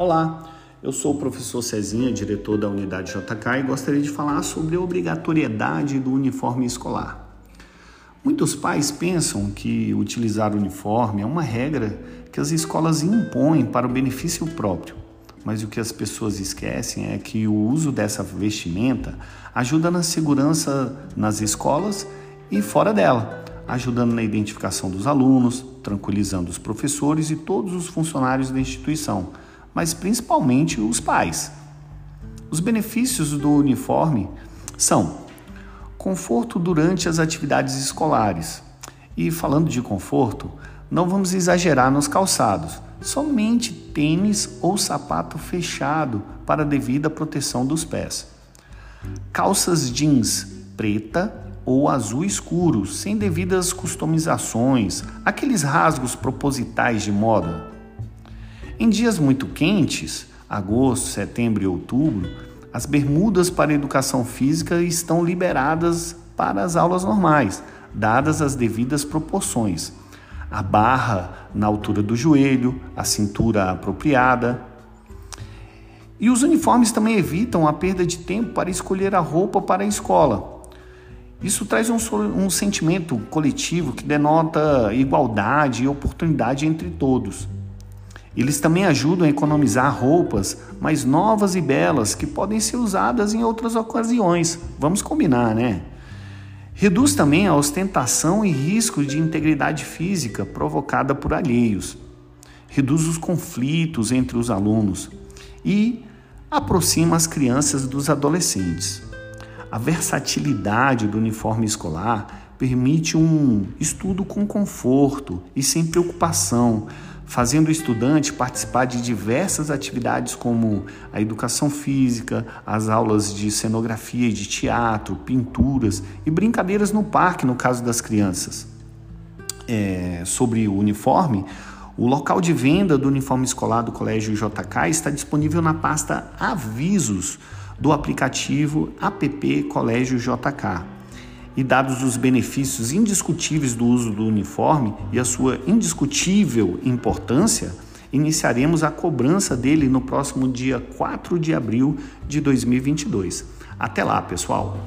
Olá, eu sou o professor Cezinha, diretor da unidade JK e gostaria de falar sobre a obrigatoriedade do uniforme escolar. Muitos pais pensam que utilizar uniforme é uma regra que as escolas impõem para o benefício próprio, mas o que as pessoas esquecem é que o uso dessa vestimenta ajuda na segurança nas escolas e fora dela, ajudando na identificação dos alunos, tranquilizando os professores e todos os funcionários da instituição mas principalmente os pais. Os benefícios do uniforme são conforto durante as atividades escolares. E falando de conforto, não vamos exagerar nos calçados, somente tênis ou sapato fechado para devida proteção dos pés. Calças jeans preta ou azul escuro, sem devidas customizações, aqueles rasgos propositais de moda. Em dias muito quentes, agosto, setembro e outubro, as bermudas para educação física estão liberadas para as aulas normais, dadas as devidas proporções. A barra na altura do joelho, a cintura apropriada. E os uniformes também evitam a perda de tempo para escolher a roupa para a escola. Isso traz um, um sentimento coletivo que denota igualdade e oportunidade entre todos. Eles também ajudam a economizar roupas mais novas e belas que podem ser usadas em outras ocasiões. Vamos combinar, né? Reduz também a ostentação e risco de integridade física provocada por alheios. Reduz os conflitos entre os alunos e aproxima as crianças dos adolescentes. A versatilidade do uniforme escolar permite um estudo com conforto e sem preocupação, fazendo o estudante participar de diversas atividades como a educação física, as aulas de cenografia e de teatro, pinturas e brincadeiras no parque, no caso das crianças. É, sobre o uniforme, o local de venda do uniforme escolar do Colégio JK está disponível na pasta Avisos do aplicativo App Colégio JK e dados os benefícios indiscutíveis do uso do uniforme e a sua indiscutível importância, iniciaremos a cobrança dele no próximo dia 4 de abril de 2022. Até lá, pessoal!